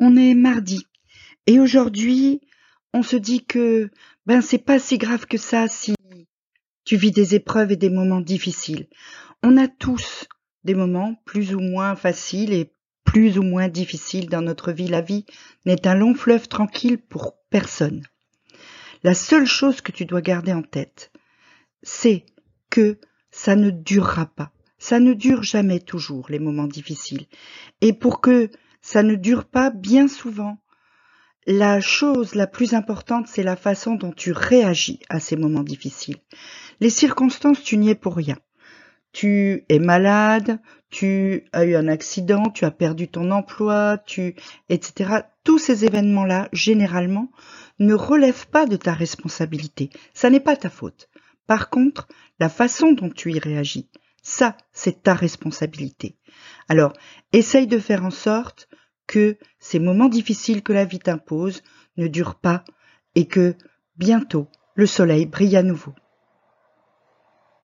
On est mardi et aujourd'hui, on se dit que ben c'est pas si grave que ça si tu vis des épreuves et des moments difficiles. On a tous des moments plus ou moins faciles et plus ou moins difficiles dans notre vie. La vie n'est un long fleuve tranquille pour personne. La seule chose que tu dois garder en tête, c'est que ça ne durera pas. Ça ne dure jamais toujours les moments difficiles. Et pour que ça ne dure pas bien souvent. La chose la plus importante, c'est la façon dont tu réagis à ces moments difficiles. Les circonstances, tu n'y es pour rien. Tu es malade, tu as eu un accident, tu as perdu ton emploi, tu, etc. Tous ces événements-là, généralement, ne relèvent pas de ta responsabilité. Ça n'est pas ta faute. Par contre, la façon dont tu y réagis, ça, c'est ta responsabilité. Alors, essaye de faire en sorte que ces moments difficiles que la vie t'impose ne durent pas et que bientôt le soleil brille à nouveau.